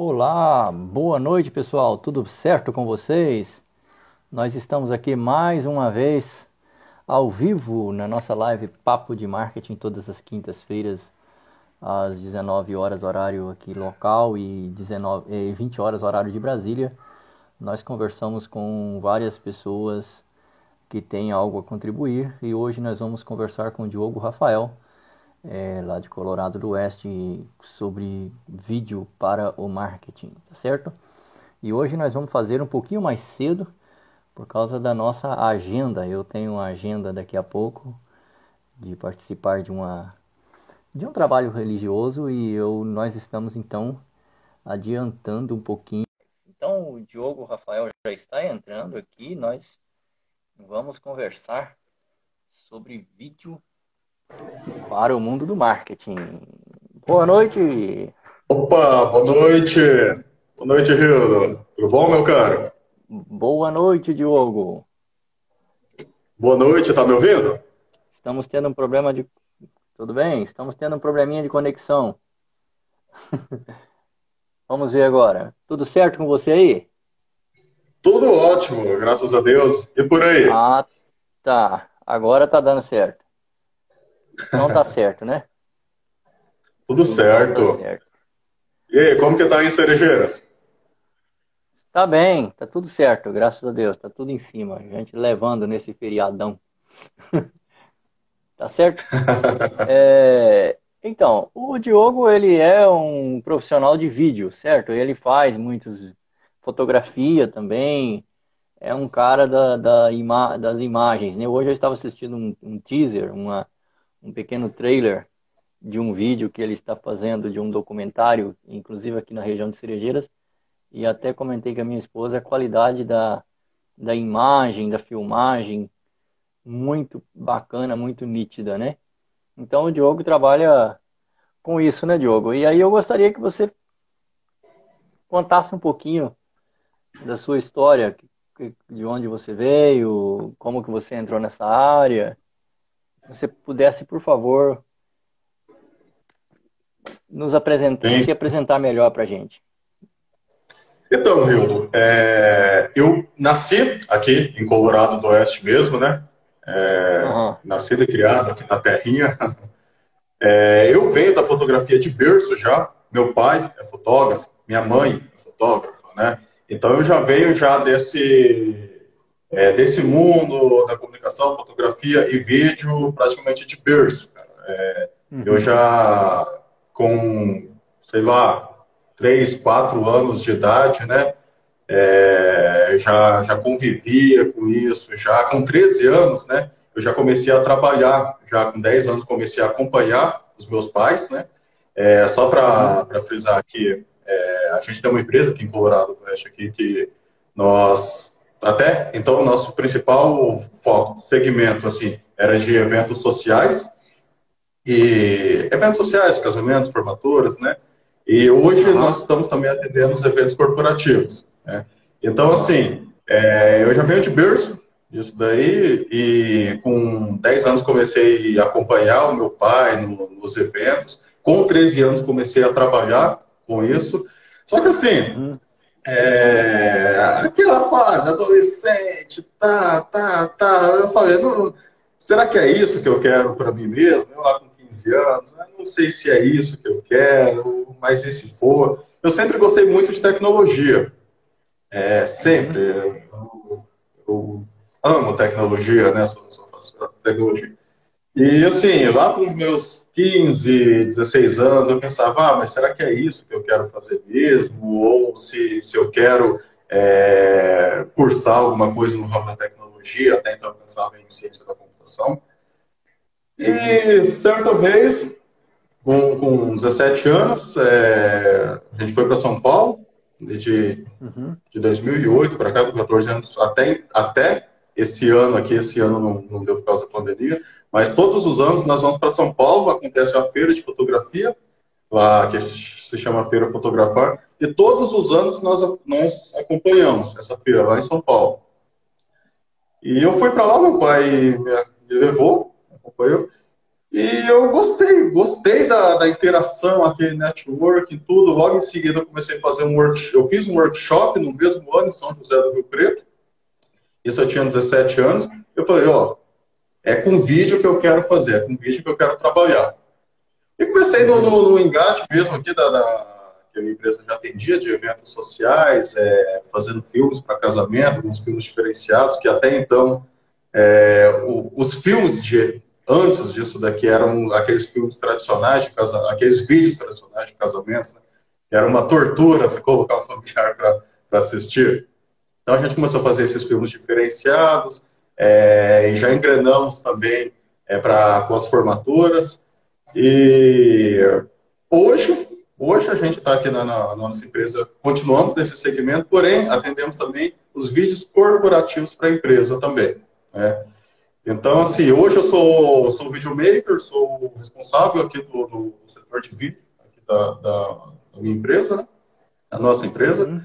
Olá, boa noite pessoal, tudo certo com vocês? Nós estamos aqui mais uma vez ao vivo na nossa live Papo de Marketing todas as quintas-feiras às 19 horas horário aqui local e 19 e 20 horas horário de Brasília. Nós conversamos com várias pessoas que têm algo a contribuir e hoje nós vamos conversar com o Diogo Rafael é, lá de Colorado do Oeste sobre vídeo para o marketing, tá certo? E hoje nós vamos fazer um pouquinho mais cedo por causa da nossa agenda. Eu tenho uma agenda daqui a pouco de participar de uma de um trabalho religioso e eu nós estamos então adiantando um pouquinho. Então o Diogo Rafael já está entrando aqui, nós vamos conversar sobre vídeo para o mundo do marketing. Boa noite! Opa, boa noite! Boa noite, Rildo. Tudo bom, meu caro? Boa noite, Diogo. Boa noite, tá me ouvindo? Estamos tendo um problema de. Tudo bem? Estamos tendo um probleminha de conexão. Vamos ver agora. Tudo certo com você aí? Tudo ótimo, graças a Deus. E por aí? Ah, tá. Agora tá dando certo. Não tá certo, né? Tudo certo. Tá certo. E aí, como que tá em Cerejeiras? Tá bem, tá tudo certo, graças a Deus, tá tudo em cima, a gente levando nesse feriadão. tá certo? é, então, o Diogo, ele é um profissional de vídeo, certo? Ele faz muitos fotografia também, é um cara da, da ima das imagens, né? Hoje eu estava assistindo um, um teaser, uma um pequeno trailer de um vídeo que ele está fazendo de um documentário, inclusive aqui na região de Cerejeiras, e até comentei com a minha esposa a qualidade da, da imagem, da filmagem, muito bacana, muito nítida, né? Então o Diogo trabalha com isso, né, Diogo? E aí eu gostaria que você contasse um pouquinho da sua história, de onde você veio, como que você entrou nessa área, você pudesse, por favor, nos apresentar, se apresentar melhor para a gente. Então, Rildo, é, eu nasci aqui em Colorado do Oeste mesmo, né? É, uhum. Nascido e criado aqui na terrinha. É, eu venho da fotografia de berço já. Meu pai é fotógrafo, minha mãe é fotógrafa, né? Então eu já venho já desse é, desse mundo da comunicação, fotografia e vídeo praticamente de berço. É, uhum. Eu já, com, sei lá, três, quatro anos de idade, né? É, já, já convivia com isso, já com 13 anos, né? Eu já comecei a trabalhar, já com 10 anos comecei a acompanhar os meus pais, né? É, só para uhum. frisar aqui, é, a gente tem uma empresa aqui em Colorado do Oeste aqui que nós até então o nosso principal foco, segmento assim, era de eventos sociais e eventos sociais, casamentos, formaturas, né? E hoje uhum. nós estamos também atendendo os eventos corporativos. Né? Então, assim, é, eu já venho de berço isso daí e com 10 anos comecei a acompanhar o meu pai no, nos eventos. Com 13 anos comecei a trabalhar com isso. Só que assim, uhum. É, aquela fase, adolescente, tá, tá, tá. Eu falei, não, será que é isso que eu quero para mim mesmo? Eu lá com 15 anos, né? não sei se é isso que eu quero, mas e se for? Eu sempre gostei muito de tecnologia. É, sempre. Eu, eu amo tecnologia, né? Sou, sou tecnologia. E assim, lá os meus 15, 16 anos, eu pensava, ah, mas será que é isso que eu quero fazer mesmo? Ou se, se eu quero é, cursar alguma coisa no ramo da tecnologia, até então eu pensava em ciência da computação. E certa vez, com, com 17 anos, é, a gente foi para São Paulo, de, uhum. de 2008 para cá, com 14 anos, até, até esse ano aqui, esse ano não, não deu por causa da pandemia, mas todos os anos nós vamos para São Paulo, acontece a feira de fotografia, lá que se chama Feira Fotografar, e todos os anos nós, nós acompanhamos essa feira lá em São Paulo. E eu fui para lá, meu pai me levou, acompanhou, E eu gostei, gostei da, da interação, aquele network e tudo. Logo em seguida eu comecei a fazer um workshop. Eu fiz um workshop no mesmo ano em São José do Rio Preto. Isso eu tinha 17 anos. Eu falei, ó, é com vídeo que eu quero fazer, é com vídeo que eu quero trabalhar. E comecei no, no, no engate mesmo aqui da, da, que a minha empresa já atendia de eventos sociais, é, fazendo filmes para casamento, alguns filmes diferenciados, que até então é, o, os filmes de antes disso daqui eram aqueles filmes tradicionais de casa, aqueles vídeos tradicionais de casamentos, né? era uma tortura se colocar o familiar para assistir. Então a gente começou a fazer esses filmes diferenciados é, já engrenamos também é, com as formaturas. E hoje, hoje a gente está aqui na, na, na, nossa empresa, continuamos nesse segmento, porém atendemos também os vídeos corporativos para a empresa também. Né? Então, assim, hoje eu sou, sou videomaker, sou responsável aqui do, do setor de vídeo da, da, da, minha empresa, né? a nossa empresa. Uhum.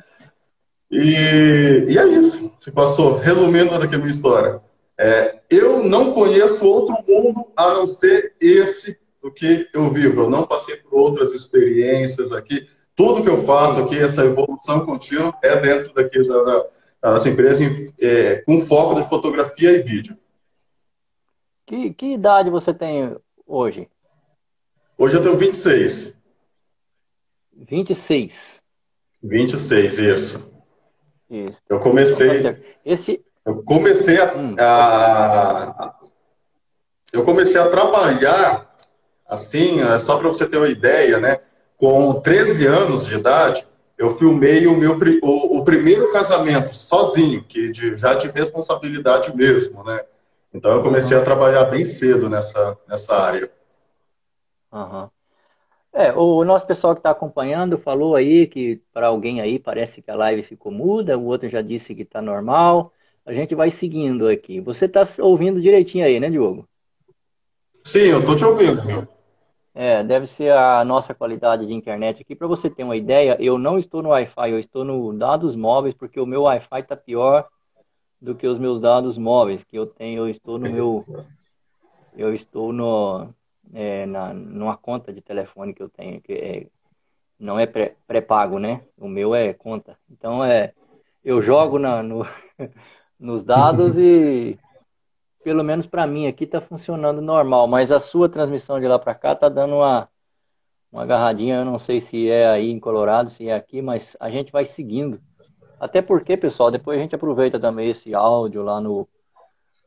E, e é isso. Se passou, resumindo aqui a minha história. É, eu não conheço outro mundo a não ser esse do que eu vivo. Eu não passei por outras experiências aqui. Tudo que eu faço aqui, essa evolução contínua, é dentro daqui da, da, da nossa empresa, é, com foco de fotografia e vídeo. Que, que idade você tem hoje? Hoje eu tenho 26. 26. 26, isso. Isso. Eu comecei. Então, Esse... Eu comecei a, hum. a, Eu comecei a trabalhar, assim, é só para você ter uma ideia, né? Com 13 anos de idade, eu filmei o meu o, o primeiro casamento sozinho, que de, já de responsabilidade mesmo, né? Então eu comecei uhum. a trabalhar bem cedo nessa, nessa área. Uhum. É, o nosso pessoal que está acompanhando falou aí que para alguém aí parece que a live ficou muda, o outro já disse que está normal. A gente vai seguindo aqui. Você está ouvindo direitinho aí, né, Diogo? Sim, eu estou te ouvindo. É, deve ser a nossa qualidade de internet aqui. Para você ter uma ideia, eu não estou no Wi-Fi, eu estou no dados móveis, porque o meu Wi-Fi está pior do que os meus dados móveis que eu tenho. Eu estou no meu, eu estou no, é, na, numa conta de telefone que eu tenho que é, não é pré-pago, né? O meu é conta. Então é, eu jogo na, no, nos dados e pelo menos para mim aqui está funcionando normal, mas a sua transmissão de lá para cá está dando uma uma agarradinha, eu não sei se é aí em Colorado, se é aqui, mas a gente vai seguindo. Até porque, pessoal, depois a gente aproveita também esse áudio lá no,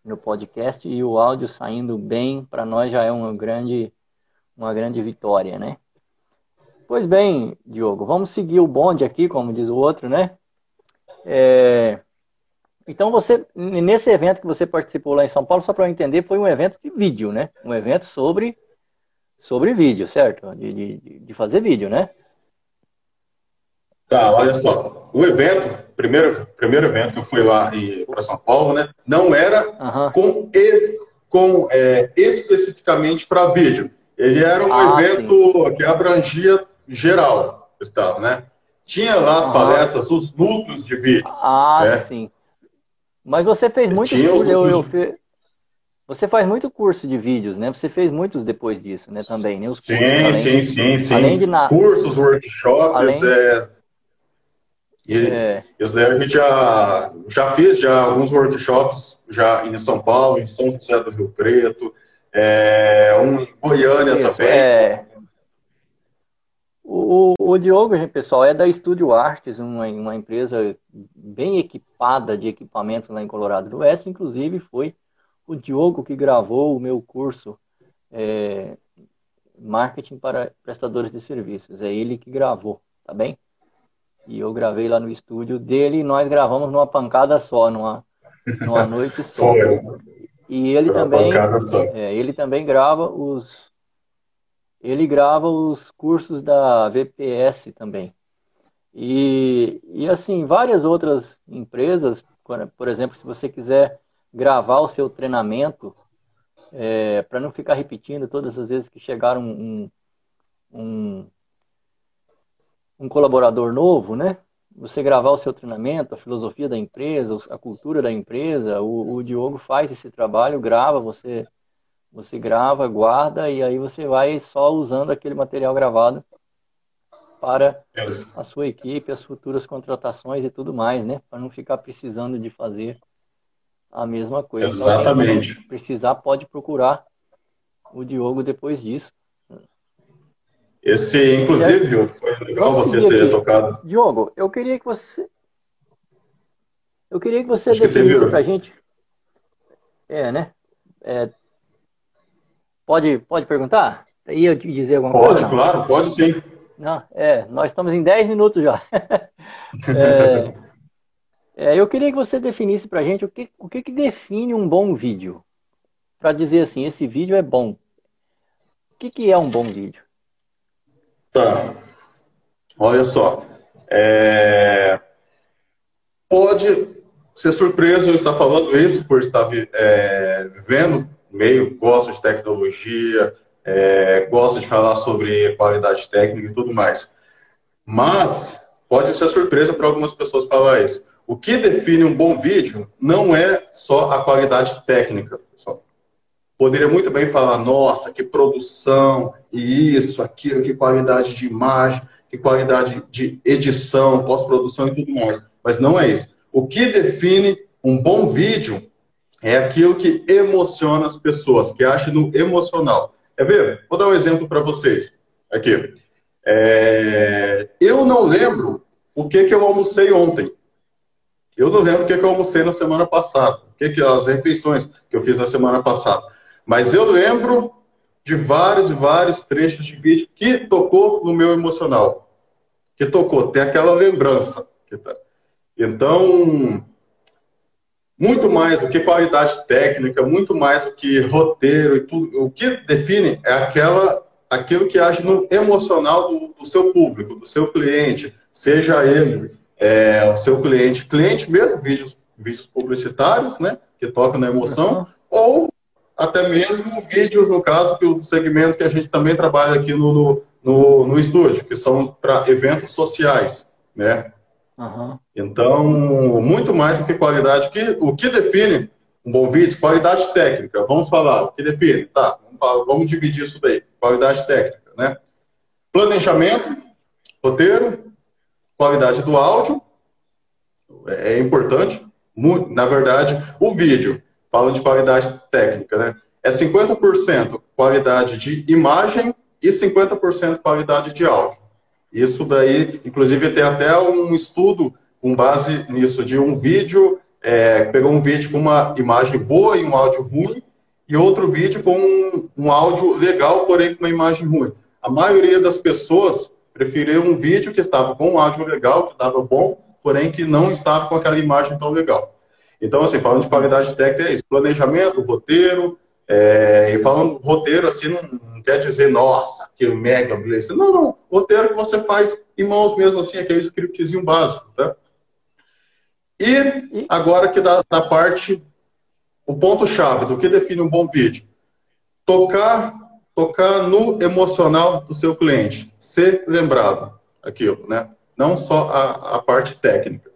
no podcast e o áudio saindo bem, para nós já é uma grande, uma grande vitória, né? Pois bem, Diogo, vamos seguir o bonde aqui, como diz o outro, né? É... Então, você, nesse evento que você participou lá em São Paulo, só para eu entender, foi um evento de vídeo, né? Um evento sobre, sobre vídeo, certo? De, de, de fazer vídeo, né? Tá, olha só. O evento, primeiro, primeiro evento que eu fui lá para São Paulo, né? Não era uhum. com, es, com é, especificamente para vídeo. Ele era um ah, evento sim. que abrangia geral o estado, né? Tinha lá as uhum. palestras, os núcleos de vídeo. Ah, né? sim. Mas você fez muito eu, eu fe... Você faz muito curso de vídeos, né? Você fez muitos depois disso, né? Também, né? Os sim, cursos, sim, sim, sim. Além de na... Cursos, workshops, além... é, e é. isso daí a gente já, já fez já alguns workshops já em São Paulo, em São José do Rio Preto, é, um em Goiânia isso, também. É. O, o Diogo, pessoal, é da Estúdio Artes, uma, uma empresa bem equipada de equipamentos lá em Colorado do Oeste. Inclusive, foi o Diogo que gravou o meu curso é, Marketing para Prestadores de Serviços. É ele que gravou, tá bem? E eu gravei lá no estúdio dele e nós gravamos numa pancada só, numa, numa noite só. E ele Foi também, é, ele também grava os ele grava os cursos da VPS também. E, e assim, várias outras empresas, por exemplo, se você quiser gravar o seu treinamento, é, para não ficar repetindo todas as vezes que chegar um, um, um colaborador novo, né? Você gravar o seu treinamento, a filosofia da empresa, a cultura da empresa, o, o Diogo faz esse trabalho, grava, você Você grava, guarda e aí você vai só usando aquele material gravado para a sua equipe, as futuras contratações e tudo mais, né? Para não ficar precisando de fazer a mesma coisa. Exatamente. Então, precisar, pode procurar o Diogo depois disso. Esse, inclusive, foi legal você ter aqui. tocado. Diogo, eu queria que você. Eu queria que você Acho definisse para a gente. É, né? É... Pode, pode perguntar? Ia te dizer alguma pode, coisa? Pode, claro, pode sim. Não, é, nós estamos em 10 minutos já. é, é, eu queria que você definisse para a gente o que, o que, que define um bom vídeo. Para dizer assim, esse vídeo é bom. O que, que é um bom vídeo? Tá. Olha só. É... Pode ser surpresa eu estar falando isso por estar é, vivendo meio, gosto de tecnologia, é, gosta de falar sobre qualidade técnica e tudo mais. Mas pode ser surpresa para algumas pessoas falar isso. O que define um bom vídeo não é só a qualidade técnica. Pessoal. Poderia muito bem falar, nossa, que produção, e isso, aquilo, que qualidade de imagem, que qualidade de edição, pós-produção e tudo mais. Mas não é isso. O que define um bom vídeo é aquilo que emociona as pessoas, que acha no emocional. É ver? Vou dar um exemplo para vocês. Aqui. É... Eu não lembro o que, que eu almocei ontem. Eu não lembro o que, que eu almocei na semana passada. O que, que as refeições que eu fiz na semana passada. Mas eu lembro de vários e vários trechos de vídeo que tocou no meu emocional. Que tocou, tem aquela lembrança. Tá. Então, muito mais do que qualidade técnica, muito mais do que roteiro e tudo. O que define é aquela, aquilo que age no emocional do, do seu público, do seu cliente, seja ele é, o seu cliente, cliente mesmo, vídeos, vídeos publicitários, né, que tocam na emoção, uhum. ou até mesmo vídeos, no caso, que o segmento que a gente também trabalha aqui no, no, no, estúdio, que são para eventos sociais, né? Uhum. Então, muito mais do que qualidade. Que, o que define um bom vídeo? Qualidade técnica. Vamos falar. O que define? Tá, vamos, falar, vamos dividir isso daí. Qualidade técnica, né? Planejamento, roteiro, qualidade do áudio. É importante. Muito, na verdade, o vídeo, falando de qualidade técnica, né? É 50% qualidade de imagem e 50% qualidade de áudio. Isso daí, inclusive, tem até um estudo com base nisso, de um vídeo, é, pegou um vídeo com uma imagem boa e um áudio ruim, e outro vídeo com um, um áudio legal, porém com uma imagem ruim. A maioria das pessoas preferiu um vídeo que estava com um áudio legal, que estava bom, porém que não estava com aquela imagem tão legal. Então, assim, falando de qualidade técnica, é isso. Planejamento, roteiro, é, e falando roteiro, assim, não, não, quer dizer, nossa, que mega beleza. Não, não. Roteiro que você faz em mãos mesmo, assim, aquele scriptzinho básico, tá? E agora que da, da parte, o ponto-chave do que define um bom vídeo. Tocar, tocar no emocional do seu cliente. Ser lembrado aquilo, né? Não só a, a parte técnica.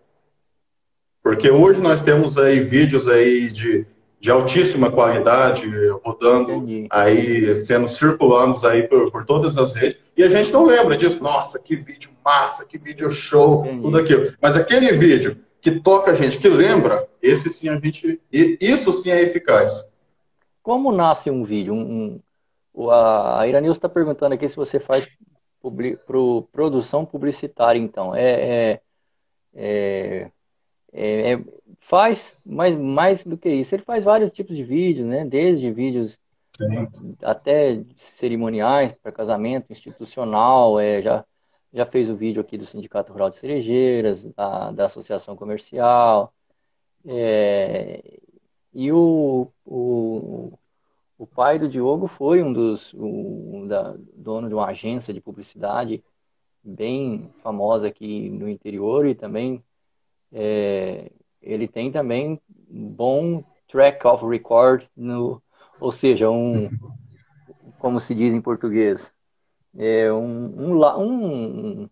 Porque hoje nós temos aí vídeos aí de de altíssima qualidade, rodando Entendi. aí, sendo circulados aí por, por, todas as redes, e a gente não lembra disso. Nossa, que vídeo massa, que vídeo show, Entendi. tudo aquilo. Mas aquele vídeo que toca a gente, que lembra, esse sim a gente. Isso sim é eficaz. Como nasce um vídeo? Um, um, a Iranilson está perguntando aqui se você faz publi, pro, produção publicitária, então. É, é, é, é, é faz mais, mais do que isso. Ele faz vários tipos de vídeos, né? Desde vídeos Sim. até cerimoniais para casamento institucional. É, já, já fez o vídeo aqui do Sindicato Rural de Cerejeiras, da, da Associação Comercial. É, e o, o, o pai do Diogo foi um dos um, da, dono de uma agência de publicidade bem famosa aqui no interior e também é, ele tem também bom track of record, no, ou seja, um, como se diz em português, é um, um, um,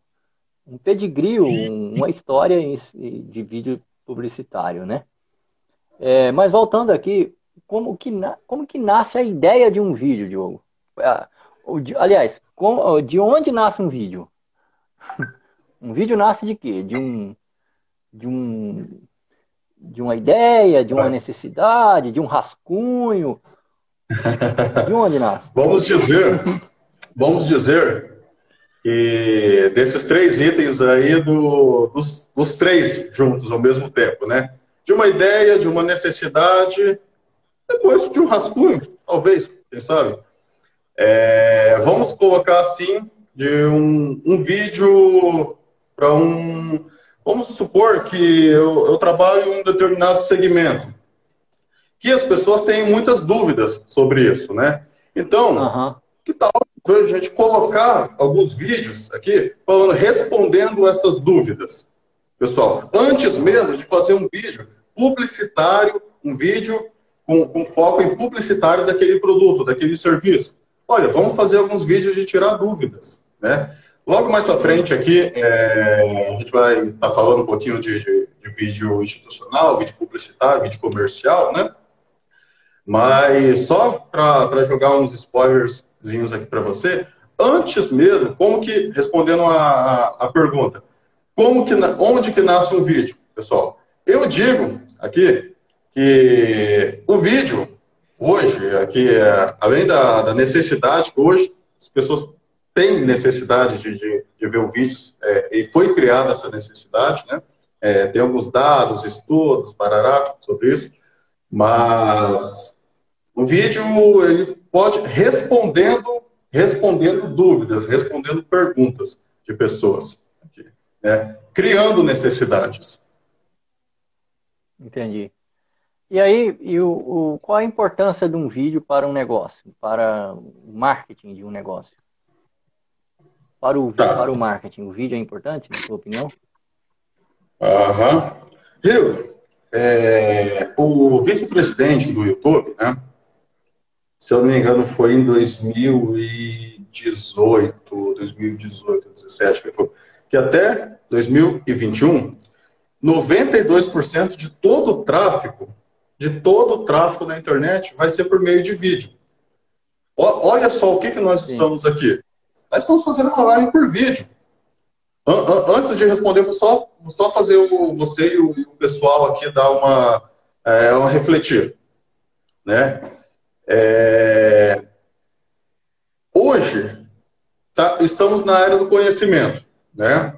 um pedigree, um, uma história de vídeo publicitário, né? É, mas voltando aqui, como que, como que nasce a ideia de um vídeo, Diogo? Ah, aliás, de onde nasce um vídeo? Um vídeo nasce de quê? De um, de um, de uma ideia, de uma necessidade, de um rascunho. De onde nasce? vamos dizer, vamos dizer que desses três itens aí do, dos, dos três juntos ao mesmo tempo, né? De uma ideia, de uma necessidade depois de um rascunho, talvez, quem sabe. É, vamos colocar assim, de um, um vídeo para um. Vamos supor que eu, eu trabalho em um determinado segmento, que as pessoas têm muitas dúvidas sobre isso, né? Então, uhum. que tal a gente colocar alguns vídeos aqui falando, respondendo essas dúvidas? Pessoal, antes mesmo de fazer um vídeo publicitário, um vídeo com, com foco em publicitário daquele produto, daquele serviço. Olha, vamos fazer alguns vídeos de tirar dúvidas, né? Logo mais para frente aqui, é, a gente vai estar tá falando um pouquinho de, de, de, vídeo institucional, vídeo publicitário, vídeo comercial, né? Mas só para jogar uns spoilerzinhos aqui para você, antes mesmo, como que, respondendo a, a, a pergunta, como que, onde que nasce um vídeo, pessoal? Eu digo aqui que o vídeo, hoje, aqui, é, além da, da, necessidade, que hoje as pessoas têm necessidade de, de, de ver o vídeo, é, e foi criada essa necessidade, né? É, tem alguns dados, estudos, parará, sobre isso, mas o vídeo ele pode respondendo respondendo dúvidas, respondendo perguntas de pessoas, né? criando necessidades. Entendi. E aí, e o, o, qual a importância de um vídeo para um negócio, para o marketing de um negócio? Para o, tá. para o marketing, o vídeo é importante, na sua opinião? Aham. Viu? É, o vice-presidente do YouTube, né? Se eu não me engano, foi em 2018, 2018, 2017, que, foi, que até 2021, 92% de todo o tráfego de todo o tráfego na internet vai ser por meio de vídeo. O, olha só o que, que nós Sim. estamos aqui. Nós estamos fazendo uma live por vídeo. An an antes de responder, vou só, vou só fazer o, você e o, pessoal aqui dar uma, é, uma refletir. Né? É... Hoje, tá, estamos na era do conhecimento. Né?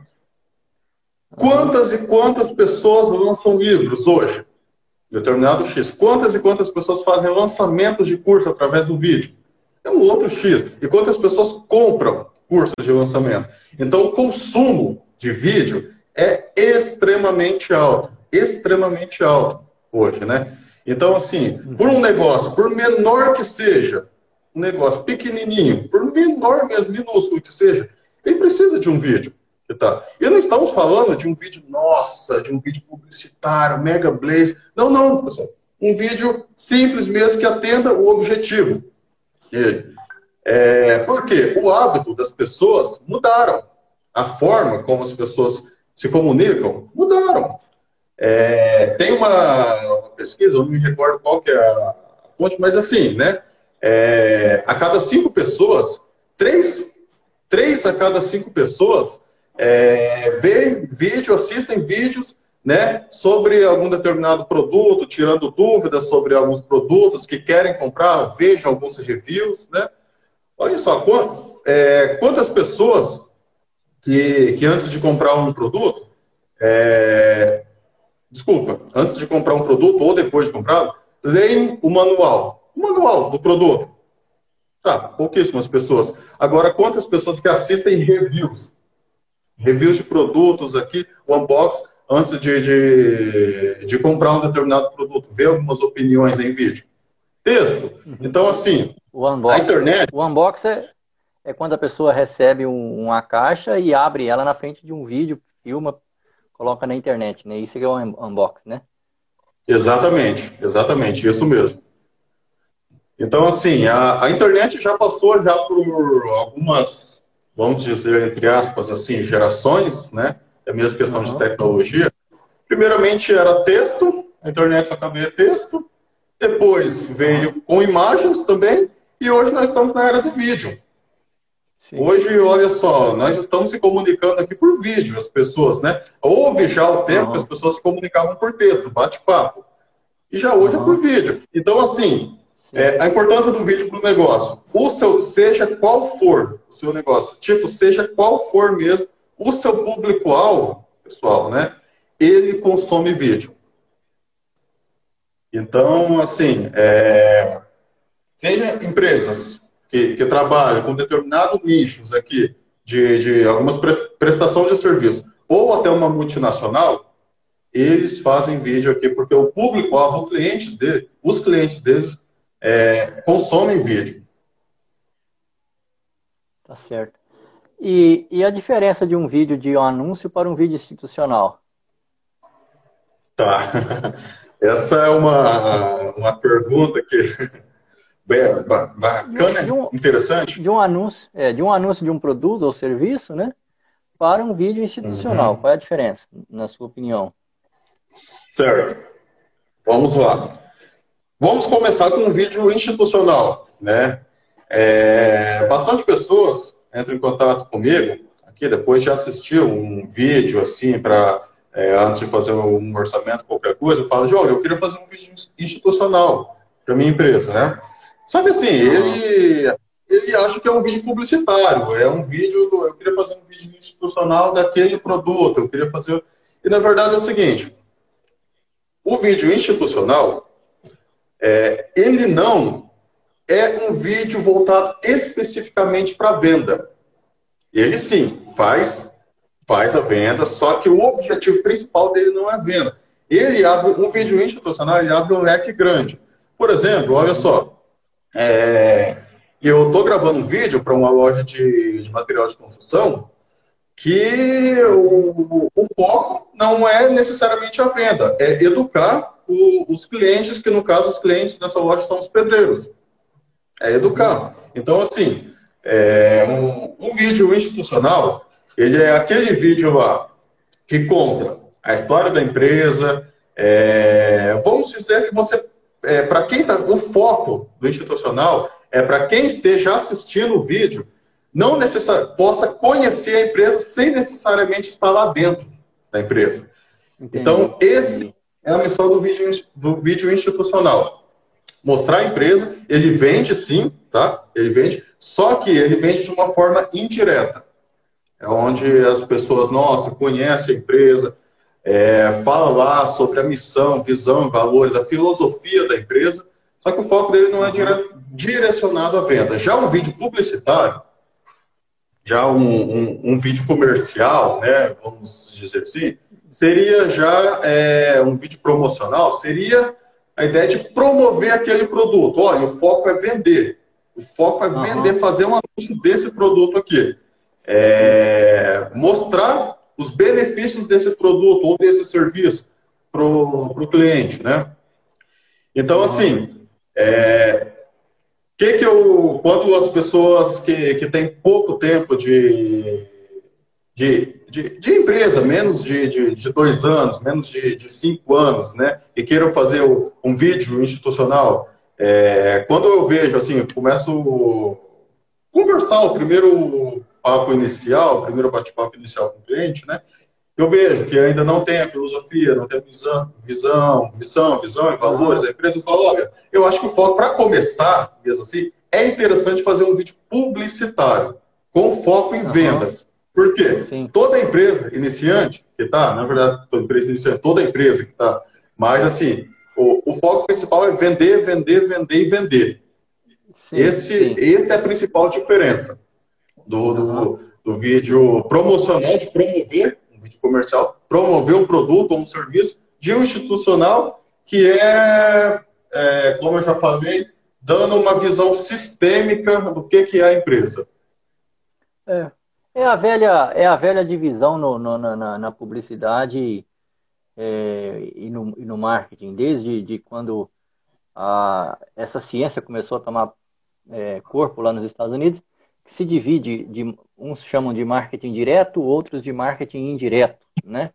Quantas e quantas pessoas lançam livros hoje? determinado X. Quantas e quantas pessoas fazem lançamentos de curso através do vídeo? É um outro X. E quantas pessoas compram cursos de lançamento? Então, o consumo de vídeo é extremamente alto. Extremamente alto hoje, né? Então, assim, por um negócio, por menor que seja, um negócio pequenininho, por menor mesmo, minúsculo que seja, ele precisa de um vídeo. Tá? E não estamos falando de um vídeo, nossa, de um vídeo publicitário, mega blaze. Não, não, pessoal. Um vídeo simples mesmo que atenda o objetivo. É, quê? O hábito das pessoas mudaram. A forma como as pessoas se comunicam mudaram. É, tem uma, pesquisa, eu não me recordo qual que é a fonte, mas assim, né? É, a cada cinco pessoas, três, três a cada cinco pessoas é, veem vídeo, assistem vídeos né, sobre algum determinado produto, tirando dúvidas sobre alguns produtos que querem comprar, vejam alguns reviews. Né? Olha só, é, quantas pessoas que, que antes de comprar um produto, é, desculpa, antes de comprar um produto ou depois de comprar, leem o manual. O manual do produto. Tá, pouquíssimas pessoas. Agora, quantas pessoas que assistem reviews? reviews de produtos aqui, o unbox, antes de, de, de, comprar um determinado produto, ver algumas opiniões em vídeo. Texto. Uhum. Então, assim, a internet... O unbox é, quando a pessoa recebe um, uma caixa e abre ela na frente de um vídeo, filma, coloca na internet, né? Isso que é o um unbox, né? Exatamente, exatamente, isso mesmo. Então, assim, a, a internet já passou já por algumas vamos dizer, entre aspas, assim, gerações, né? É mesmo questão uhum. de tecnologia. Primeiramente era texto, a internet só cabia texto, depois veio com imagens também, e hoje nós estamos na era do vídeo. Sim. Hoje, olha só, nós estamos se comunicando aqui por vídeo, as pessoas, né? Houve já o tempo uhum. que as pessoas se comunicavam por texto, bate-papo. E já hoje uhum. é por vídeo. Então, assim, é, a importância do vídeo para o negócio. O seu, seja qual for o seu negócio, tipo, seja qual for mesmo o seu público-alvo, pessoal, né? Ele consome vídeo. Então, assim, é, seja empresas que, que trabalham com determinados nichos aqui de, de algumas prestações de serviço, ou até uma multinacional, eles fazem vídeo aqui porque o público-alvo, clientes dele, os clientes deles é, consomem vídeo. Tá certo. E, e a diferença de um vídeo de um anúncio para um vídeo institucional? Tá. Essa é uma, uma pergunta que bem, bacana, de um, interessante. De um anúncio, é, de um anúncio de um produto ou serviço, né? Para um vídeo institucional. Uhum. Qual é a diferença, na sua opinião? Certo. Vamos lá. Vamos começar com um vídeo institucional, né? É, bastante pessoas entram em contato comigo aqui depois de assistir um vídeo assim para é, antes de fazer um orçamento, qualquer coisa, eu falo, João, eu queria fazer um vídeo institucional para minha empresa, né? Só que assim, ele, ele acha que é um vídeo publicitário, é um vídeo, do, eu queria fazer um vídeo institucional daquele produto, eu queria fazer... E na verdade é o seguinte, o vídeo institucional, é, ele não é um vídeo voltado especificamente para venda. Ele sim faz faz a venda, só que o objetivo principal dele não é a venda. Ele abre um vídeo institucional, ele abre um leque grande. Por exemplo, olha só, é, eu estou gravando um vídeo para uma loja de, de, material de construção que o, o, foco não é necessariamente a venda, é educar o, os clientes, que no caso os clientes dessa loja são os pedreiros. É educar. Então, assim, é, um, um vídeo institucional, ele é aquele vídeo lá que conta a história da empresa. É, vamos dizer que você, é, para quem está, o foco do institucional é para quem esteja assistindo o vídeo não necessar, possa conhecer a empresa sem necessariamente estar lá dentro da empresa. Entendi. Então, esse é a missão do vídeo, do vídeo institucional. Mostrar a empresa, ele vende sim, tá? Ele vende, só que ele vende de uma forma indireta. É onde as pessoas, nossa, conhecem a empresa, é, fala lá sobre a missão, visão, valores, a filosofia da empresa, só que o foco dele não é direcionado à venda. Já um vídeo publicitário, já um, um, um vídeo comercial, né, vamos dizer assim, seria já é, um vídeo promocional, seria a ideia de promover aquele produto. Olha, o foco é vender. O foco é uhum. vender, fazer um anúncio desse produto aqui. É, mostrar os benefícios desse produto ou desse serviço para o cliente, né? Então, assim, é, que que eu, quando as pessoas que, que têm pouco tempo de, de de, de empresa, menos de, de, de, dois anos, menos de, de cinco anos, né? E queiram fazer um vídeo institucional, é, quando eu vejo, assim, começo a conversar o primeiro papo inicial, o primeiro bate-papo inicial com o cliente, né? Eu vejo que ainda não tem a filosofia, não tem a visão, visão, missão, visão e valores da empresa. Eu falo, olha, eu acho que o foco, para começar, mesmo assim, é interessante fazer um vídeo publicitário, com foco em uhum. vendas. Por quê? Sim. Toda empresa iniciante que está, na verdade, toda empresa iniciante, toda empresa que está, mas assim, o, o, foco principal é vender, vender, vender e vender. Sim, esse, sim. esse é a principal diferença do, do, do, vídeo promocional, de promover, um vídeo comercial, promover um produto ou um serviço, de um institucional que é, é, como eu já falei, dando uma visão sistêmica do que, que é a empresa. É, é a velha, é a velha divisão no, no, na, na, publicidade é, e, no, e, no, marketing, desde de quando a, essa ciência começou a tomar é, corpo lá nos Estados Unidos, que se divide, de, uns chamam de marketing direto, outros de marketing indireto, né?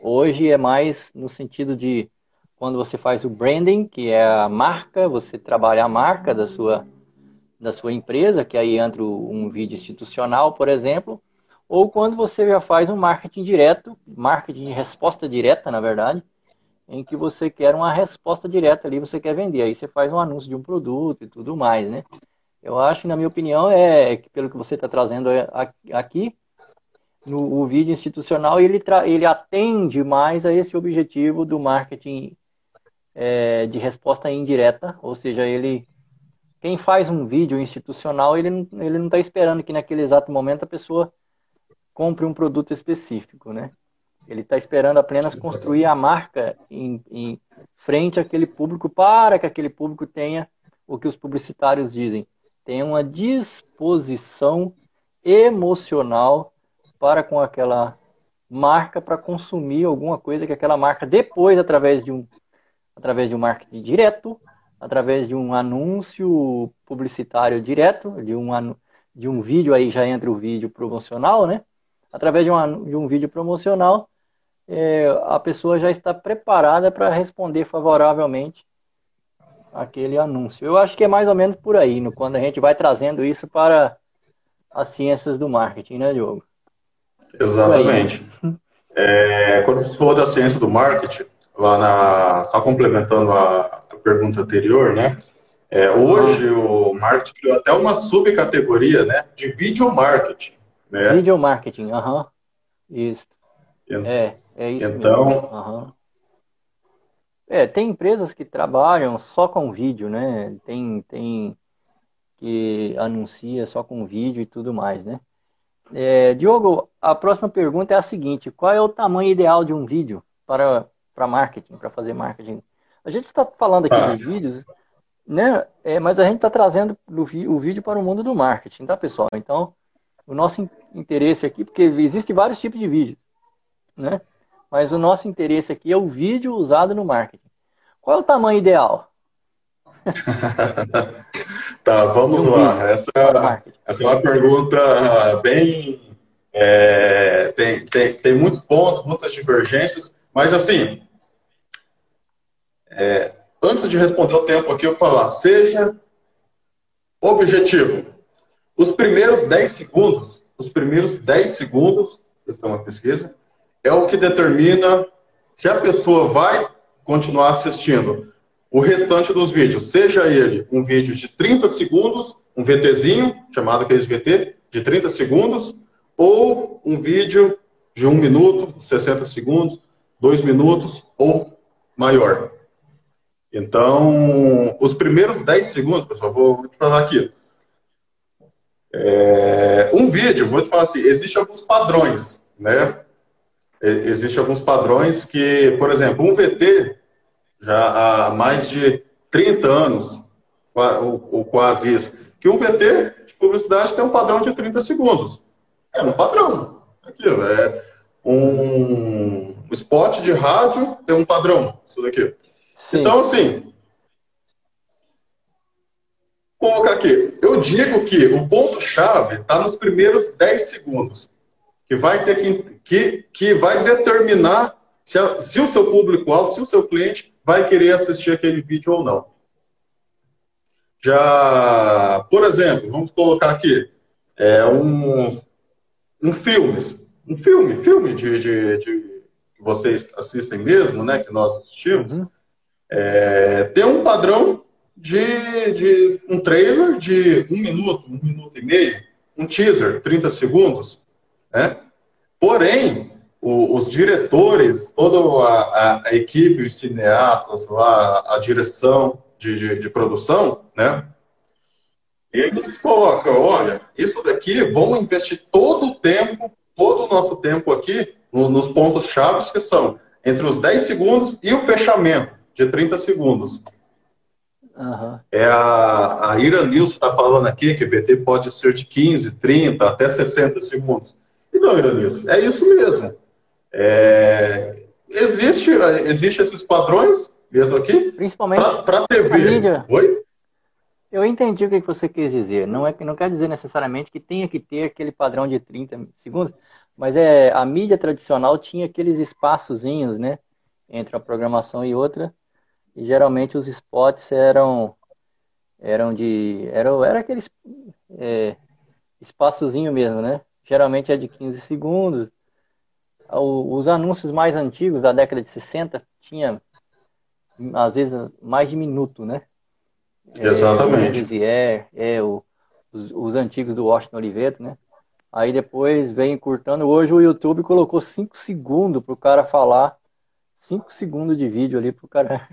Hoje é mais no sentido de quando você faz o branding, que é a marca, você trabalha a marca da sua, da sua empresa, que aí entra um vídeo institucional, por exemplo, ou quando você já faz um marketing direto, marketing de resposta direta, na verdade, em que você quer uma resposta direta ali, você quer vender. Aí você faz um anúncio de um produto e tudo mais, né? Eu acho, na minha opinião, é que pelo que você está trazendo aqui, no o vídeo institucional, ele, ele atende mais a esse objetivo do marketing é, de resposta indireta, ou seja, ele quem faz um vídeo institucional, ele não ele não está esperando que naquele exato momento a pessoa compre um produto específico, né? Ele está esperando apenas construir a marca em, em frente àquele público para que aquele público tenha o que os publicitários dizem, tenha uma disposição emocional para com aquela marca para consumir alguma coisa que aquela marca depois através de um através de um marketing direto, através de um anúncio publicitário direto, de um, de um vídeo, aí já entra o vídeo promocional, né? Através de um, de um vídeo promocional, é, a pessoa já está preparada para responder favoravelmente aquele anúncio. Eu acho que é mais ou menos por aí, no, quando a gente vai trazendo isso para as ciências do marketing, né, Diogo? Exatamente. É, quando você falou da ciência do marketing, lá na. Só complementando a, a pergunta anterior, né? É, hoje o marketing criou até uma subcategoria né, de video marketing. Né? Video marketing, aham. Isso. É, é isso então, mesmo. Uhum. É, tem empresas que trabalham só com vídeo, né? Tem, tem que anuncia só com vídeo e tudo mais, né? É, Diogo, a próxima pergunta é a seguinte: qual é o tamanho ideal de um vídeo para para marketing, para fazer marketing. A gente está falando aqui ah. de vídeos, né? É, mas a gente está trazendo o vídeo para o mundo do marketing, tá, pessoal? Então, o nosso interesse aqui, porque existem vários tipos de vídeos, né? Mas o nosso interesse aqui é o vídeo usado no marketing. Qual é o tamanho ideal? tá, vamos lá. Essa, essa é uma pergunta bem. É, tem, tem, tem muitos pontos, muitas divergências, mas assim, é, antes de responder o tempo aqui, eu falar, seja objetivo. Os primeiros 10 segundos, os primeiros 10 segundos, é uma pesquisa, é o que determina se a pessoa vai continuar assistindo o restante dos vídeos, seja ele um vídeo de 30 segundos, um VTzinho, chamado aqueles VT, de 30 segundos, ou um vídeo de 1 minuto, 60 segundos, 2 minutos ou maior. Então, os primeiros 10 segundos, pessoal, vou te falar aqui. É, um vídeo, vou te falar assim, existem alguns padrões, né? Existem alguns padrões que, por exemplo, um VT, já há mais de 30 anos, ou, ou quase isso, que um VT de publicidade tem um padrão de 30 segundos. É um padrão. Aquilo, é um spot de rádio tem um padrão, isso daqui. Sim. Então, assim, colocar aqui. Eu digo que o ponto-chave está nos primeiros 10 segundos, que vai ter que, que, que vai determinar se, a, se o seu público-alvo, se o seu cliente vai querer assistir aquele vídeo ou não. Já, por exemplo, vamos colocar aqui é um, um filme, um filme, filme de, de, de que vocês assistem mesmo, né, que nós assistimos. Uhum é, tem um padrão de, de um trailer de um minuto, um minuto e meio, um teaser, 30 segundos, né? Porém, o, os diretores, toda a, a, a, equipe, os cineastas, lá, a direção de, de, de produção, né? Eles colocam, olha, isso daqui, vamos investir todo o tempo, todo o nosso tempo aqui no, nos pontos chaves que são entre os 10 segundos e o fechamento de 30 segundos. Uhum. É a, a Ira Nilson está falando aqui que VT pode ser de 15, 30, até 60 segundos. E não, Ira Nilson, é isso mesmo. É, existe, existe esses padrões mesmo aqui? Principalmente para TV. Mídia. Oi? Eu entendi o que você quis dizer. Não, é, não quer dizer necessariamente que tenha que ter aquele padrão de 30 segundos, mas é a mídia tradicional tinha aqueles espaçozinhos, né, entre uma programação e outra, E geralmente os spots eram eram de era era aquele é, espaçozinho mesmo, né? Geralmente é de 15 segundos. Os anúncios mais antigos da década de 60 tinha às vezes mais de minuto, né? Exatamente. É, é, é o, os, os, antigos do Washington Oliveto, né? Aí depois vem encurtando. Hoje o YouTube colocou 5 segundos para o cara falar. 5 segundos de vídeo ali para o cara.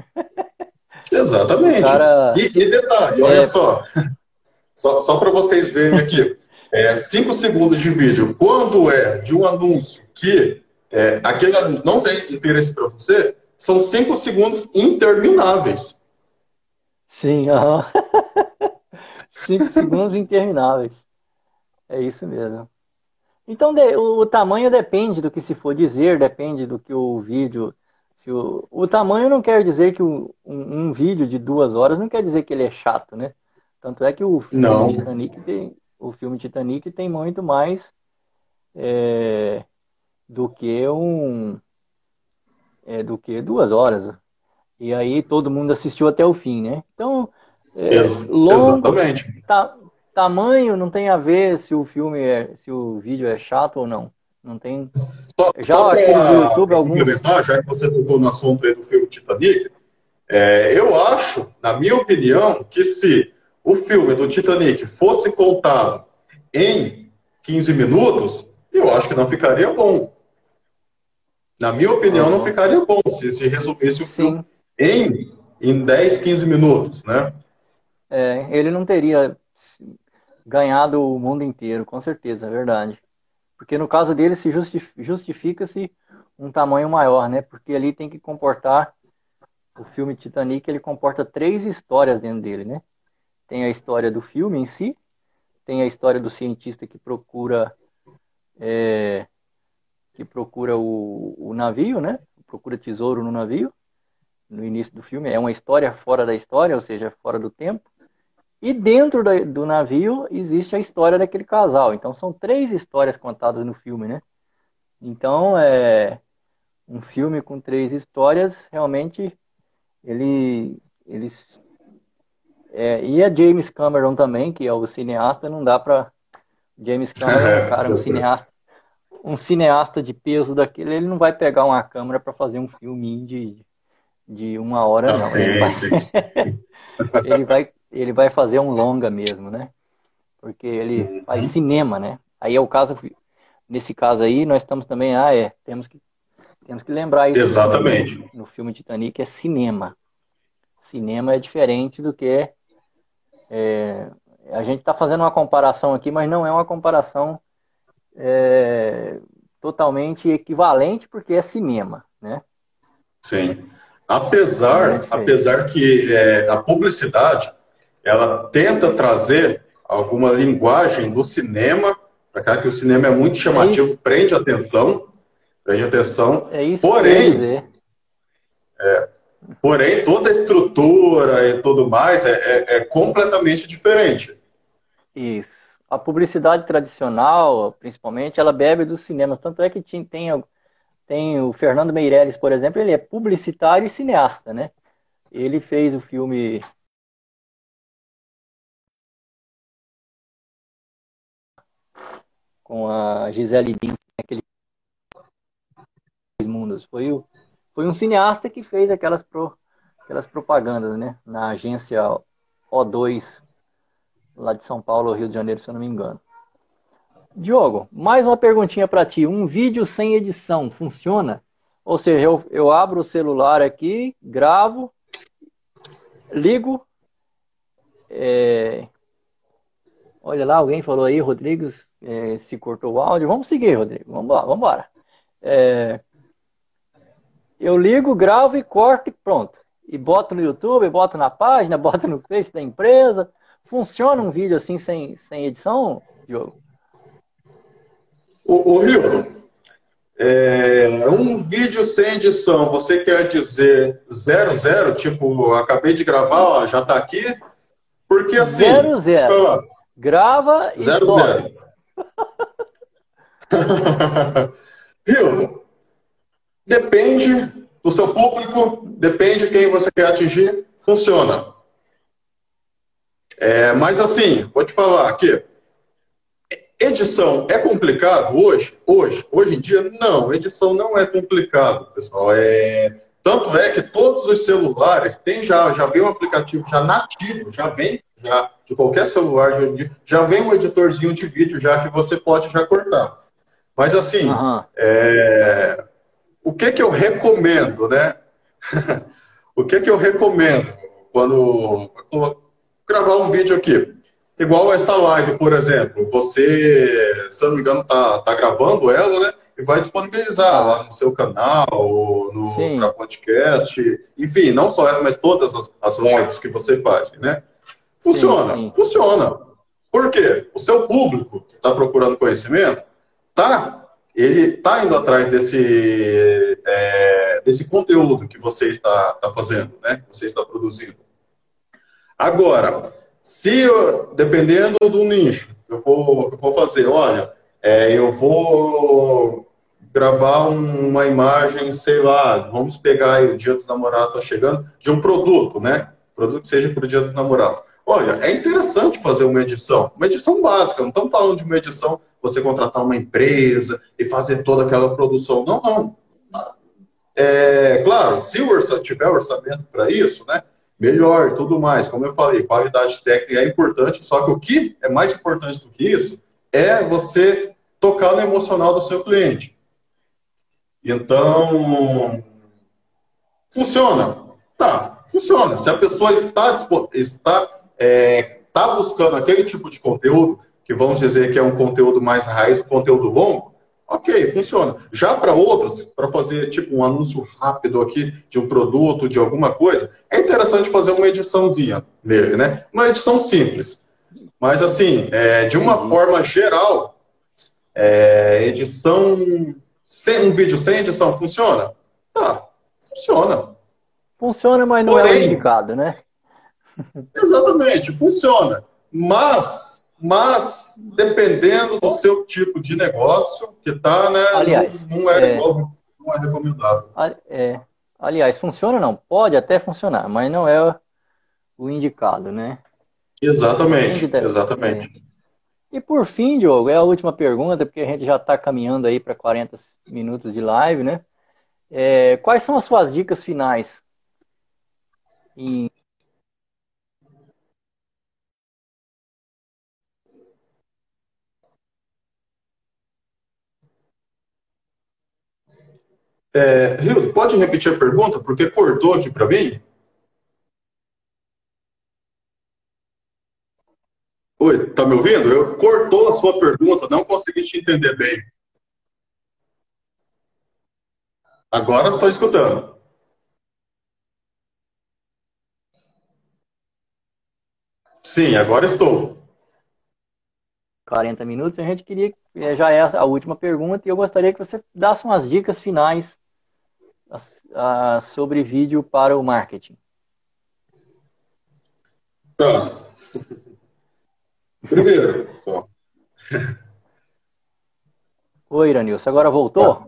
Exatamente. Cara... E, e, detalhe, olha é... só. Só, só para vocês verem aqui. 5 é, segundos de vídeo. Quando é de um anúncio que é, aquele anúncio não tem interesse para você, são 5 segundos intermináveis. Sim, aham. Cinco segundos intermináveis. É isso mesmo. Então o, o, tamanho depende do que se for dizer, depende do que o vídeo. Se o, o tamanho não quer dizer que o, um, um, vídeo de duas horas não quer dizer que ele é chato, né? Tanto é que o filme não. Titanic tem, o filme Titanic tem muito mais é, do que um é, do que duas horas. E aí todo mundo assistiu até o fim, né? Então, é, longo, exatamente. Ta, tamanho não tem a ver se o filme é, se o vídeo é chato ou não. Não tem. Só, já só no YouTube alguns. Já que você tocou no assunto aí do filme Titanic, é, eu acho, na minha opinião, que se o filme do Titanic fosse contado em 15 minutos, eu acho que não ficaria bom. Na minha opinião, não ficaria bom se, se resumisse o Sim. filme em, em 10, 15 minutos, né? É, ele não teria ganhado o mundo inteiro, com certeza, é verdade. Porque no caso dele se justifica-se um tamanho maior, né? Porque ali tem que comportar o filme Titanic, ele comporta três histórias dentro dele, né? Tem a história do filme em si, tem a história do cientista que procura é, que procura o, o navio, né? Procura tesouro no navio no início do filme. É uma história fora da história, ou seja, fora do tempo. E dentro do navio existe a história daquele casal. Então são três histórias contadas no filme, né? Então é um filme com três histórias. Realmente ele eles é, e a James Cameron também, que é o cineasta, não dá para James Cameron, cara, um cineasta, um cineasta de peso daquele, ele não vai pegar uma câmera para fazer um filminho de de uma hora, ah, não. Sim, ele, vai... ele, vai... ele vai fazer um longa mesmo, né? Porque ele uhum. faz cinema, né? Aí é o caso, nesse caso aí, nós estamos também, ah, é, temos que, temos que lembrar isso. Exatamente. No, no filme Titanic é cinema. Cinema é diferente do que é, a gente está fazendo uma comparação aqui, mas não é uma comparação é, totalmente equivalente, porque é cinema, né? Sim. Apesar, apesar que é, a publicidade ela tenta trazer alguma linguagem do cinema, para cá que o cinema é muito chamativo, é prende atenção, prende atenção. É isso porém, é, porém toda a estrutura e tudo mais é, é, é completamente diferente. Isso. A publicidade tradicional, principalmente, ela bebe dos cinemas. Tanto é que tem tem o Fernando Meirelles, por exemplo, ele é publicitário e cineasta, né? Ele fez o filme com a Gisele Bündchen, aquele mundos. Foi, o, foi um cineasta que fez aquelas, pro, aquelas propagandas, né? Na agência O2, lá de São Paulo, Rio de Janeiro, se eu não me engano. Diogo, mais uma perguntinha para ti. Um vídeo sem edição funciona? Ou seja, eu, eu abro o celular aqui, gravo, ligo. É... Olha lá, alguém falou aí, Rodrigues, é, se cortou o áudio. Vamos seguir, Rodrigo. Vamos lá, vamos embora. É... Eu ligo, gravo e corto e pronto. E boto no YouTube, boto na página, boto no Face da empresa. Funciona um vídeo assim sem, sem edição, Diogo? O, o Rio, é, um vídeo sem edição, você quer dizer zero, zero? Tipo, acabei de gravar, ó, já está aqui? Porque assim... Zero, zero. Ó, Grava e zero, zero. Rio, depende do seu público, depende de quem você quer atingir, funciona. É, mas assim, vou te falar aqui, edição é complicado hoje? Hoje, hoje em dia, não. Edição não é complicado, pessoal. É tanto é que todos os celulares têm já, já vem um aplicativo já nativo, já vem já de qualquer celular, já, já vem um editorzinho de vídeo já que você pode já cortar. Mas assim, uhum. é, o que que eu recomendo, né? o que que eu recomendo quando gravar um vídeo aqui? Igual essa live, por exemplo, você, se eu não me engano, tá, tá gravando ela, né? E vai disponibilizar lá no seu canal, no podcast, enfim, não só ela, mas todas as, as lives que você faz, né? Funciona, sim, sim. funciona. Por quê? O seu público que está procurando conhecimento, tá ele está indo atrás desse, é, desse conteúdo que você está, está fazendo, né? Que você está produzindo. Agora, se dependendo do nicho, eu vou, eu vou fazer, olha, é, eu vou gravar uma imagem, sei lá, vamos pegar aí, o Dia dos Namorados está chegando, de um produto, né? Produto que seja para o Dia dos Namorados. Olha, é interessante fazer uma edição, uma edição básica, não estamos falando de uma edição você contratar uma empresa e fazer toda aquela produção. Não, não. É, claro, se o orçamento, tiver orçamento para isso, né, melhor tudo mais. Como eu falei, qualidade técnica é importante, só que o que é mais importante do que isso é você tocar no emocional do seu cliente. Então, funciona? Tá, funciona. Se a pessoa está, está, é, está buscando aquele tipo de conteúdo, que vamos dizer que é um conteúdo mais raiz, um conteúdo longo, ok, funciona. Já para outros, para fazer tipo um anúncio rápido aqui de um produto, de alguma coisa, é interessante fazer uma ediçãozinha nele, né? Uma edição simples. Mas assim, é, de uma uhum. forma geral, é, edição sem um vídeo sem edição funciona? Tá, funciona. Funciona, mas não Porém, é indicado, né? exatamente, funciona. Mas mas dependendo do seu tipo de negócio que está, né? Aliás, não, não é, é, não é recomendável. É, aliás, funciona não? Pode até funcionar, mas não é o indicado, né? Exatamente, exatamente. É. E por fim, Diogo, é a última pergunta, porque a gente já está caminhando aí para 40 minutos de live, né? É, quais são as suas dicas finais em É, pode repetir a pergunta? Porque cortou aqui para mim. Oi, tá me ouvindo? Eu cortou a sua pergunta, não consegui te entender bem. Agora estou escutando. Sim, agora estou. 40 minutos, a gente queria, é, já é a última pergunta, e eu gostaria que você desse umas dicas finais uh, sobre vídeo para o marketing. Tá. Primeiro, só. Oi, Iranilson, agora voltou? Tá.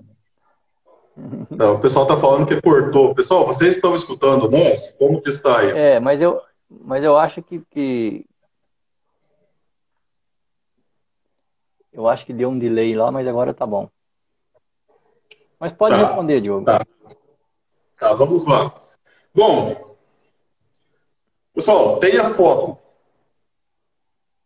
Não, o pessoal está falando que cortou. Pessoal, vocês estão escutando nós? Como que está aí? É, mas eu, mas eu acho que, que Eu acho que deu um delay lá, mas agora tá bom. Mas pode tá, responder, Diogo. Tá. Tá, vamos lá. Bom, pessoal, tenha foco.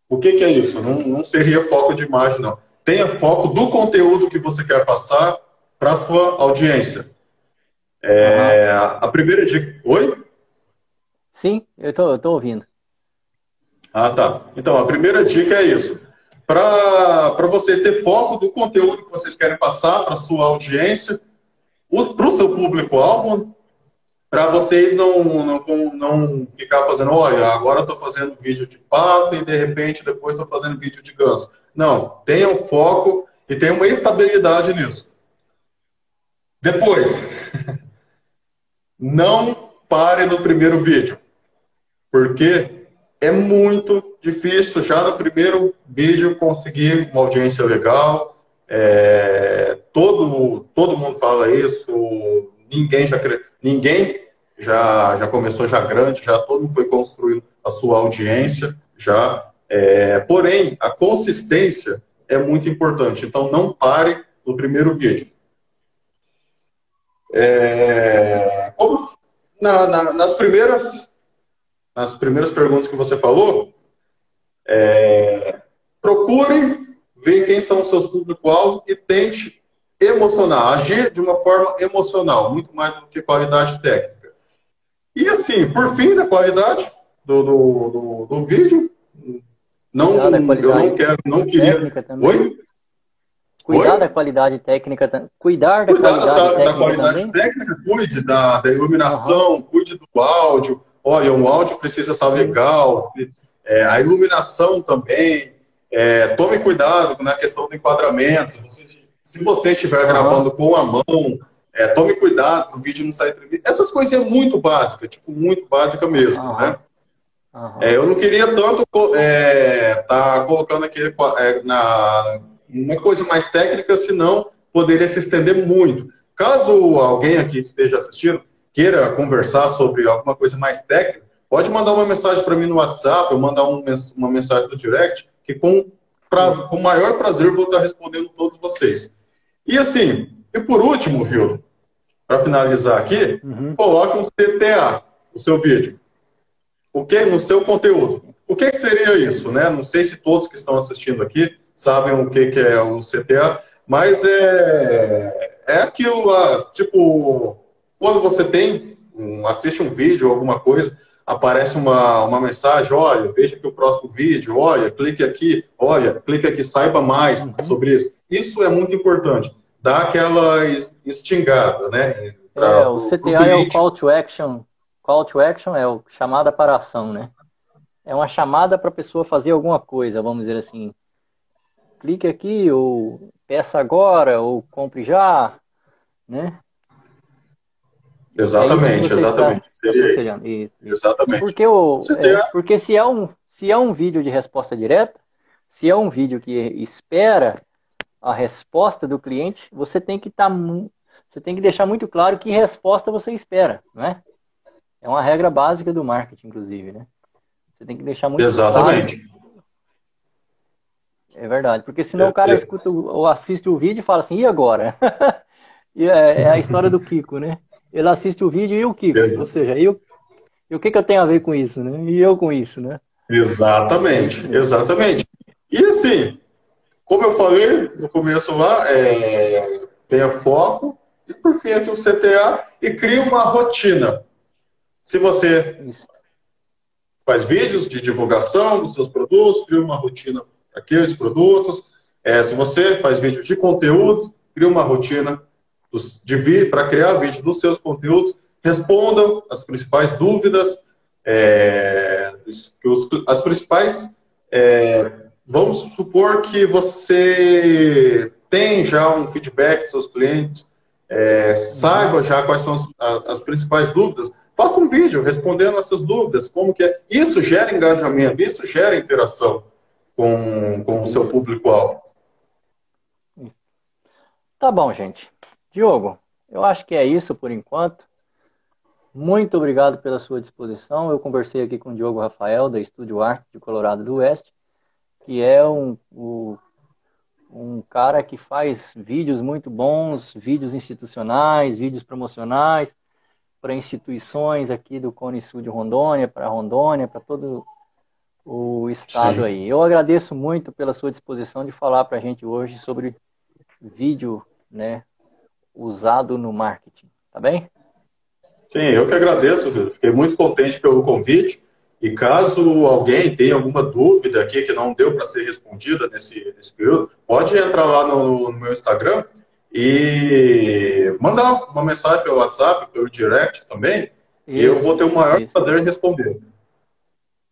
O que, que é isso? Não, não seria foco de imagem, não. Tenha foco do conteúdo que você quer passar para a sua audiência. É, uhum. A primeira dica. Oi? Sim, eu estou ouvindo. Ah, tá. Então, a primeira dica é isso para vocês ter foco do conteúdo que vocês querem passar para a sua audiência, para o seu público-alvo, para vocês não, não, não ficar fazendo, olha, agora estou fazendo vídeo de pato e de repente depois estou fazendo vídeo de ganso. Não, tenham foco e tenham uma estabilidade nisso. Depois, não pare no primeiro vídeo, porque é muito difícil já no primeiro vídeo conseguir uma audiência legal. É, todo, todo mundo fala isso, ninguém já ninguém já, já começou já grande, já todo mundo foi construindo a sua audiência, já. É, porém, a consistência é muito importante. Então, não pare no primeiro vídeo. É, como na, na, nas primeiras nas primeiras perguntas que você falou, é, procure ver quem são os seus público-alvo e tente emocionar, agir de uma forma emocional, muito mais do que qualidade técnica. E assim, por fim, da qualidade do, do, do, do vídeo, não, eu não quero, não queria. Oi? Cuidar Oi? da qualidade técnica, cuidar da Cuidar qualidade da, técnica. Da qualidade também? técnica, cuide da, da iluminação, uhum. cuide do áudio. Olha, o áudio precisa estar legal, se, é, a iluminação também. É, tome cuidado na questão do enquadramento. Se você estiver gravando com a mão, é, tome cuidado para o vídeo não sair tremido. Essas coisinhas muito básicas, tipo, muito básica mesmo, uhum. né? Uhum. É, eu não queria tanto é, tá colocando aqui é, na uma coisa mais técnica, senão poderia se estender muito. Caso alguém aqui esteja assistindo queira conversar sobre alguma coisa mais técnica, pode mandar uma mensagem para mim no WhatsApp, ou mandar um, uma mensagem no direct, que com, prazer, com maior prazer vou estar respondendo todos vocês. E assim, e por último, Rio, para finalizar aqui, uhum. coloque um CTA no seu vídeo. O que? No seu conteúdo. O que, que seria isso, né? Não sei se todos que estão assistindo aqui sabem o que, que é o CTA, mas é, é aquilo lá, tipo, quando você tem, um, assiste um vídeo ou alguma coisa, aparece uma, uma mensagem, olha, veja aqui o próximo vídeo, olha, clique aqui, olha, clique aqui, saiba mais uhum. sobre isso. Isso é muito importante. Dá aquela instigada, né? Pra, é, o CTA é o call to action. Call to action é o chamada para ação, né? É uma chamada para a pessoa fazer alguma coisa, vamos dizer assim clique aqui, ou peça agora, ou compre já, né? Exatamente, é exatamente. Está, Seria isso. Isso, Exatamente. Porque, o, é, porque se, é um, se é um vídeo de resposta direta, se é um vídeo que espera a resposta do cliente, você tem que estar tá, você tem que deixar muito claro que resposta você espera, né? É uma regra básica do marketing, inclusive, né? Você tem que deixar muito Exatamente. claro é verdade, porque senão é, o cara é. escuta ou assiste o vídeo e fala assim, e agora? e é, é, a história do Kiko, né? Ele assiste o vídeo e o Exato. ou seja, eu, e o que, que eu tenho a ver com isso, né? E eu com isso, né? Exatamente, exatamente. E assim, como eu falei no começo lá, é, tenha foco, e por fim aqui o CTA, e cria uma rotina. Se você isso. faz vídeos de divulgação dos seus produtos, cria uma rotina aqueles produtos. É, se você faz vídeo de conteúdos, cria uma rotina para criar vídeo dos seus conteúdos, respondam as principais dúvidas, é, os, as principais. É, vamos supor que você tem já um feedback dos seus clientes, é, saiba já quais são as, as, principais dúvidas, faça um vídeo respondendo essas dúvidas, como que é. Isso gera engajamento, isso gera interação com, com o seu público-alvo. Tá bom, gente. Diogo, eu acho que é isso por enquanto. Muito obrigado pela sua disposição. Eu conversei aqui com o Diogo Rafael, da Estúdio Arte de Colorado do Oeste, que é um, um, um cara que faz vídeos muito bons, vídeos institucionais, vídeos promocionais para instituições aqui do Cone Sul de Rondônia, para Rondônia, para todo o Estado Sim. aí. Eu agradeço muito pela sua disposição de falar para a gente hoje sobre vídeo né, usado no marketing. Tá bem? Sim, eu que agradeço, fiquei muito contente pelo convite. E caso alguém tenha alguma dúvida aqui que não deu para ser respondida nesse, nesse período, pode entrar lá no, no, meu Instagram e mandar uma mensagem pelo WhatsApp, pelo direct também, isso, e eu vou ter o maior isso. prazer em responder.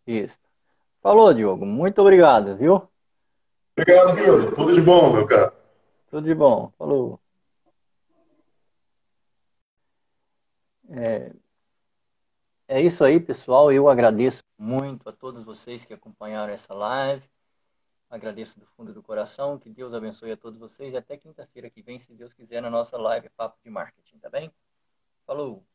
Isso. Falou, Diogo. Muito obrigado, viu? Obrigado, viu? Tudo de bom, meu cara. Tudo de bom. Falou. É, é isso aí, pessoal. Eu agradeço muito a todos vocês que acompanharam essa live. Agradeço do fundo do coração. Que Deus abençoe a todos vocês. E até quinta-feira que vem, se Deus quiser, na nossa live Papo de Marketing, tá bem? Falou!